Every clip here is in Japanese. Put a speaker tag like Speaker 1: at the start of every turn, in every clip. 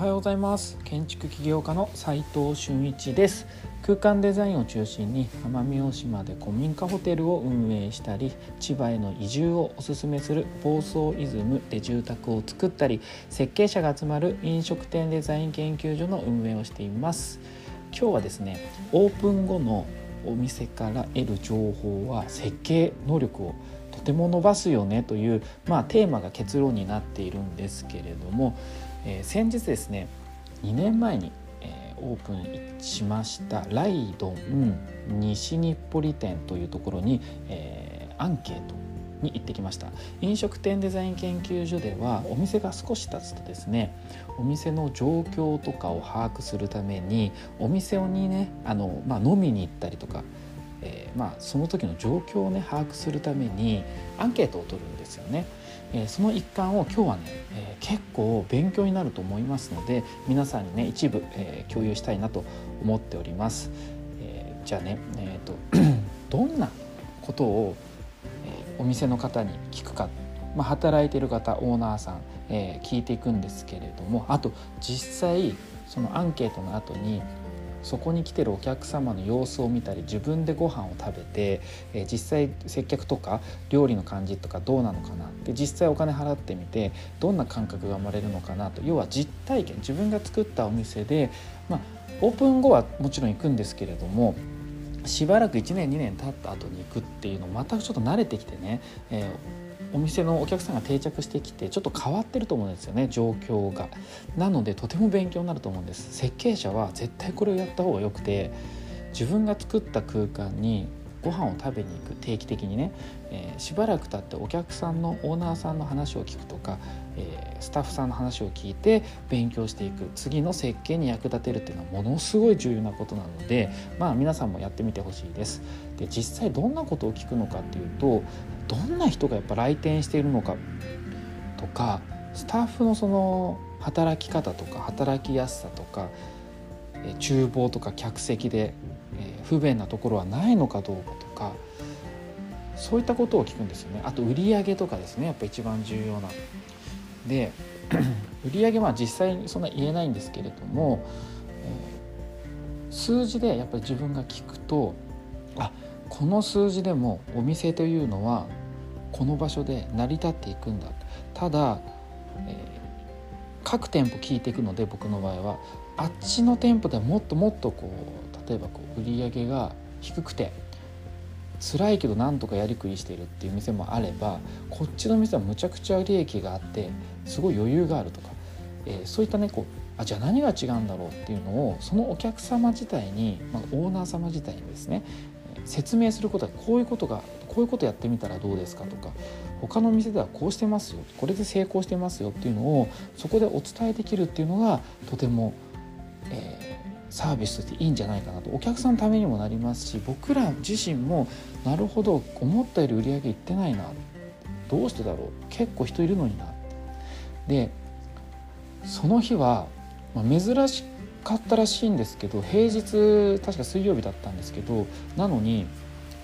Speaker 1: はようございます。建築起業家の斉藤俊一です。空間デザインを中心に奄美大島で古民家ホテルを運営したり千葉への移住をおすすめする房総イズムで住宅を作ったり設計者が集まる飲食店デザイン研究所の運営をしています。今日はですねオープン後のお店から得る情報は設計能力をとても伸ばすよねという、まあ、テーマが結論になっているんですけれども、えー、先日ですね2年前に、えー、オープンしましたライドン西日暮里店というところに、えー、アンケートに行ってきました飲食店デザイン研究所ではお店が少し経つとですねお店の状況とかを把握するためにお店にねあの、まあ、飲みに行ったりとかえー、まあ、その時の状況をね把握するためにアンケートを取るんですよね。え、その一環を今日はね、え、結構勉強になると思いますので皆さんにね一部、え共有したいなと思っております。えじゃあね、えーと、どんなことを、えお店の方に聞くか、まあ、働いてる方オーナーさん、え聞いていくんですけれどもあと実際そのアンケートの後にそこに来てるお客様の様子を見たり自分でご飯を食べて、え、実際接客とか料理の感じとかどうなのかなで実際お金払ってみてどんな感覚が生まれるのかなと要は実体験自分が作ったお店で、まあ、オープン後はもちろん行くんですけれどもしばらく1年2年経った後に行くっていうのまたちょっと慣れてきてね、えーお店のお客さんが定着してきてちょっと変わってると思うんですよね状況が。なのでとても勉強になると思うんです。設計者は絶対これをやった方がよくて自分が作った空間にご飯を食べに行く定期的にね、えー、しばらく経ってお客さんのオーナーさんの話を聞くとか、えー、スタッフさんの話を聞いて勉強していく次の設計に役立てるっていうのはものすごい重要なことなのでまあ皆さんもやってみてほしいです。で実際どんなことを聞くのかっていうとどんな人がやっぱ来店しているのかとかスタッフのその働き方とか働きやすさとか厨房とか客席で不便なところはないのかどうかとかそういったことを聞くんですよね。あと売上とかですね。やっぱ一番重要な。で 売上は実際にそんな言えないんですけれども、えー、数字でやっぱり自分が聞くとあこの数字でもお店というのはこの場所で成り立っていくんだ。ただ、えー、各店舗聞いていくので僕の場合はあっちの店舗ではもっともっとこうえばこう売り上げが低くて辛いけどなんとかやりくりしているっていう店もあればこっちの店はむちゃくちゃ利益があってすごい余裕があるとか、えー、そういったねこうあじゃあ何が違うんだろうっていうのをそのお客様自体に、まあ、オーナー様自体にですね説明することはこういうことがこういうことやってみたらどうですかとか他の店ではこうしてますよこれで成功してますよっていうのをそこでお伝えできるっていうのがとても、えー、サービスとしていいんじゃないかなと。お客さんのためにもなりますし僕ら自身もなるほど思ったより売り上げいってないな。どうしてだろう。結構人いるのになでその日は、まあ、珍しかったらしいんですけど平日確か水曜日だったんですけどなのに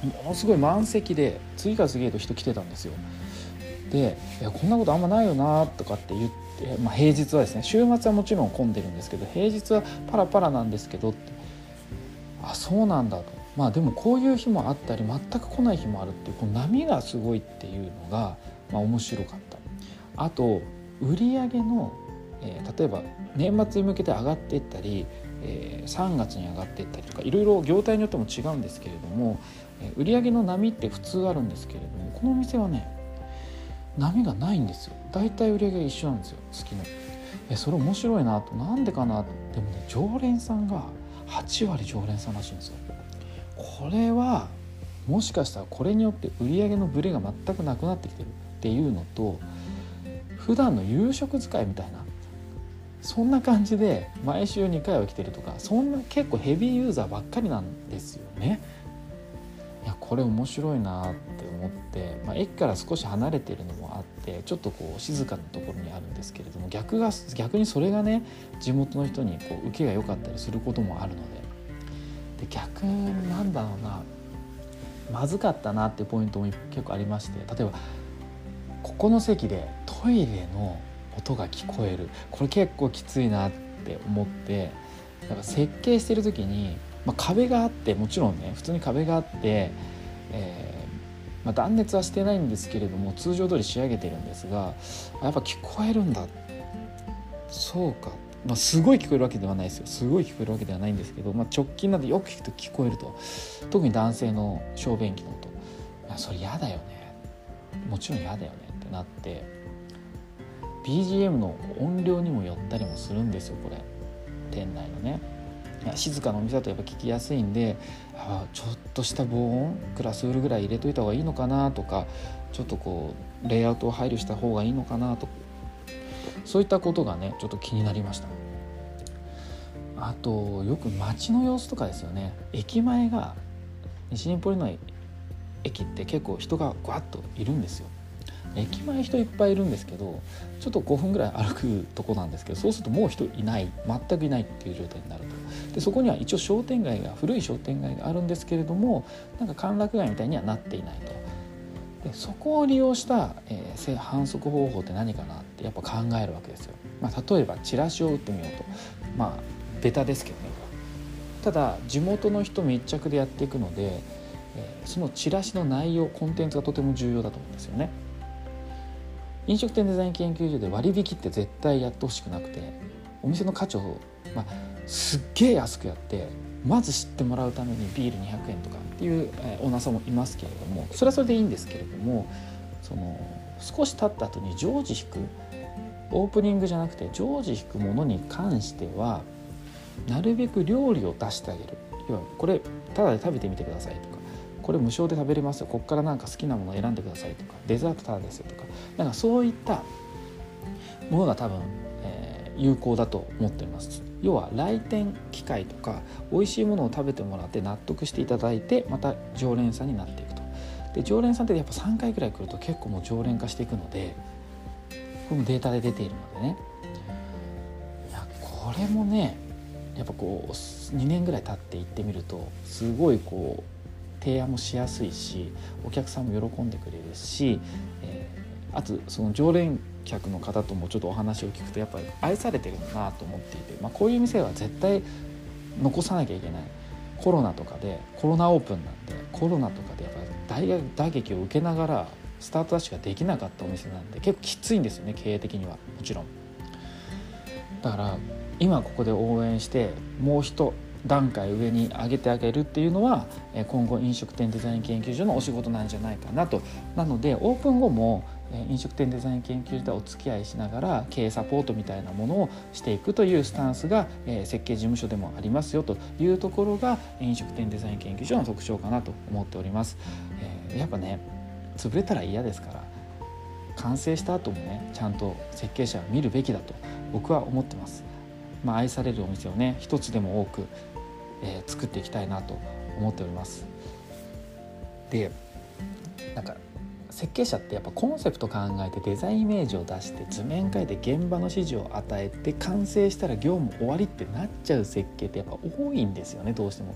Speaker 1: ものすごい満席で次から次へと人来てたんですよ。でいやこんなことあんまないよなとかって言って、まあ、平日はですね週末はもちろん混んでるんですけど平日はパラパラなんですけどってあそうなんだとまあでもこういう日もあったり全く来ない日もあるっていうこの波がすごいっていうのが、まあ、面白かった。あと売上の、えー、例えば年末に向けて上がっていったり、えー、3月に上がっていったりとかいろいろ業態によっても違うんですけれども、えー、売上の波って普通あるんですけれどもこのお店はね波がないんですよ大体売り上げが一緒なんですよ月の。えそれ面白いなと。なんでかなでもね常連さんが8割常連さんらしいんですよ。これはもしかしたらこれによって売り上げのブレが全くなくなってきてるっていうのと普段の夕食使いみたいなそんな感じで毎週2回は来てるとかそんな結構ヘビーユーザーばっかりなんですよね。いやこれ面白いなって思って、まあ、駅から少し離れてるのもてちょっとこう静かなところにあるんですけれども逆が逆にそれがね地元の人にこう受けが良かったりすることもあるので。で逆なんだろうな。まずかったなっていうポイントも結構ありまして例えばここの席でトイレの音が聞こえる。これ結構きついなって思ってだから設計してる時に、まあ、壁があってもちろんね普通に壁があって、えまあ、断熱はしてないんですけれども通常通り仕上げてるんですがやっぱ聞こえるんだ。そうか、まあ、すごい聞こえるわけではないですよ。すごい聞こえるわけではないんですけど、まあ、直近なんでよく聞くと聞こえると。特に男性の小便器の音。いやそれ嫌だよね。もちろん嫌だよねってなって。BGM の音量にもよったりもするんですよこれ。店内のね。静かなお店だとやっぱ聞きやすいんであちょっとした防音クラスウールぐらい入れといた方がいいのかなとかちょっとこうレイアウトを配慮した方がいいのかなとそういったことがねちょっと気になりました。あとよく街の様子とかですよね。駅前が西日暮里の駅って結構人がぐわっといるんですよ。駅前人いっぱいいるんですけどちょっと5分ぐらい歩くとこなんですけどそうするともう人いない全くいないっていう状態になると。でそこには一応商店街が古い商店街があるんですけれどもなんか歓楽街みたいにはなっていないと。でそこを利用した、えー、反則方法って何かなってやっぱ考えるわけですよ、まあ、例えばチラシを打ってみようと。まあベタですけどね。ただ地元の人密着でやっていくのでそのチラシの内容コンテンツがとても重要だと思うんですよね。飲食店デザイン研究所で割引って絶対やってほしくなくてお店の価値を、まあ、すっげえ安くやってまず知ってもらうためにビール200円とかっていう、えオーナーさんもいますけれどもそれはそれでいいんですけれどもその少し経った後に常時引くオープニングじゃなくて常時引くものに関してはなるべく料理を出してあげる。要はこれただで食べてみてくださいとかこれ無償で食べれますよ。ここからなんか好きなものを選んでくださいとかデザートタダですよとかなんかそういったものが多分、えー、有効だと思っています。要は来店機会とか美味しいものを食べてもらって納得していただいてまた常連さんになっていくと。で常連さんってやっぱ3回ぐらい来ると結構もう常連化していくのでこれもデータで出ているのでね。いやこれもねやっぱこう2年ぐらい経って行ってみるとすごいこう提案もしやすいしお客さんも喜んでくれるし、えー、あとその常連客の方ともちょっとお話を聞くとやっぱり愛されてるなと思っていて、まあ、こういう店は絶対残さなきゃいけないコロナとかでコロナオープンなんでコロナとかでやっぱ大打撃を受けながらスタートダッシュができなかったお店なんで結構きついんですよね経営的にはもちろん。だから今ここで応援してもう一段階上に上げてあげるっていうのは今後飲食店デザイン研究所のお仕事なんじゃないかなとなのでオープン後も飲食店デザイン研究所でお付き合いしながら経営サポートみたいなものをしていくというスタンスが設計事務所でもありますよというところが飲食店デザイン研究所の特徴かなと思っております。やっぱね潰れたら嫌ですから完成した後もねちゃんと設計者は見るべきだと僕は思ってます。まあ、愛されるお店をね一つでも多くえー、作っていきたいなと思っております。でなんか設計者ってやっぱコンセプト考えてデザインイメージを出して図面描いて現場の指示を与えて完成したら業務終わりってなっちゃう設計ってやっぱ多いんですよねどうしても。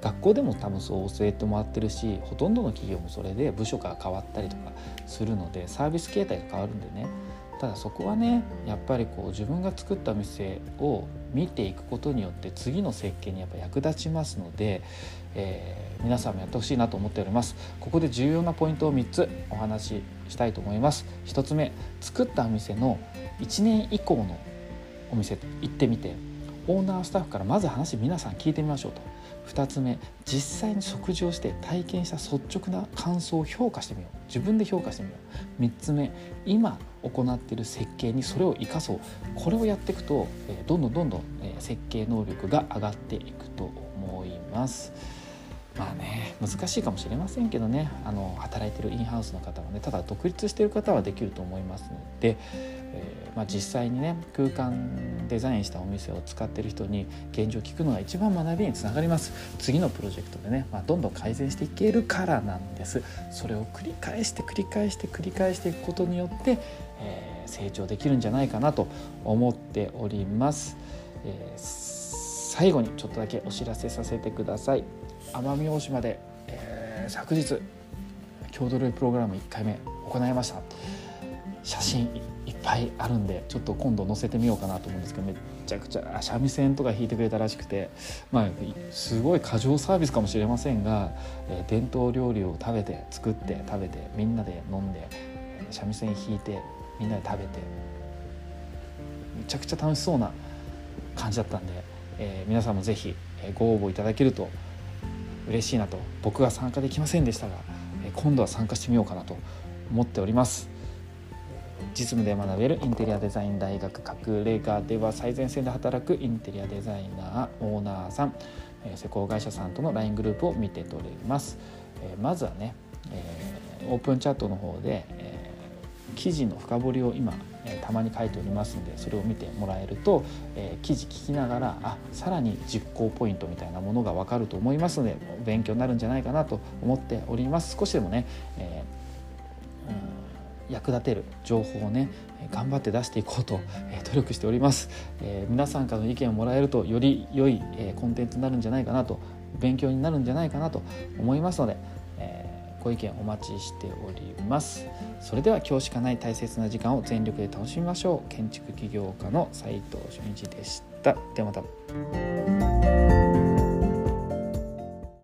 Speaker 1: 学校でも多分そう教えてもらってるしほとんどの企業もそれで部署が変わったりとかするのでサービス形態が変わるんでねただそこはねやっぱりこう自分が作った店を見ていくことによって次の設計にやっぱ役立ちますので、えー、皆さんもやってほしいなと思っております。ここで重要なポイントを3つお話ししたいと思います。1つ目作ったお店の1年以降のお店行ってみてオーナースタッフからまず話皆さん聞いてみましょうと。2つ目実際に食事をして体験した率直な感想を評価してみよう。自分で評価してみよう。3つ目今行っている設計にそれを生かそう。これをやっていくと、どんどんどんどん、設計能力が上がっていくと思います。まあね難しいかもしれませんけどね。あの働いてるインハウスの方はねただ独立してる方はできると思いますので、えー、まあ、実際にね空間デザインしたお店を使ってる人に現状聞くのが一番学びにつながります。次のプロジェクトでね、まあ、どんどん改善していけるからなんです。それを繰り返して繰り返して繰り返していくことによって、えー、成長できるんじゃないかなと思っております、えー、最後にちょっとだけお知らせさせてください。奄美大島で、えー、昨日郷土料理プログラム1回目行いました。写真ぱいあるんでちょっと今度載せてみようかなと思うんですけどめっちゃくちゃ三味線とか弾いてくれたらしくてまあすごい過剰サービスかもしれませんが、えー、伝統料理を食べて作って食べてみんなで飲んで三味線弾いてみんなで食べてめちゃくちゃ楽しそうな感じだったんで、えー、皆さんも是非ご応募いただけると嬉しいなと。僕は参加できませんでしたが今度は参加してみようかなと思っております。実務で学べるインテリアデザイン大学隠れ家では最前線で働くインテリアデザイナーオーナーさん施工会社さんとの LINE グループを見て取れます。まずはねオープンチャットの方で記事の深掘りを今たまに書いておりますのでそれを見てもらえると、え記事聞きながらあさらに実行ポイントみたいなものが分かると思いますので勉強になるんじゃないかなと思っております。少しでもね、え、役立てる情報をね頑張って出していこうと、え努力しております、えー、皆さんからの意見をもらえるとより良い、えコンテンツになるんじゃないかなと勉強になるんじゃないかなと思いますのでえご意見お待ちしております。それでは今日しかない大切な時間を全力で楽しみましょう。建築起業家の斉藤俊一でした。ではまた。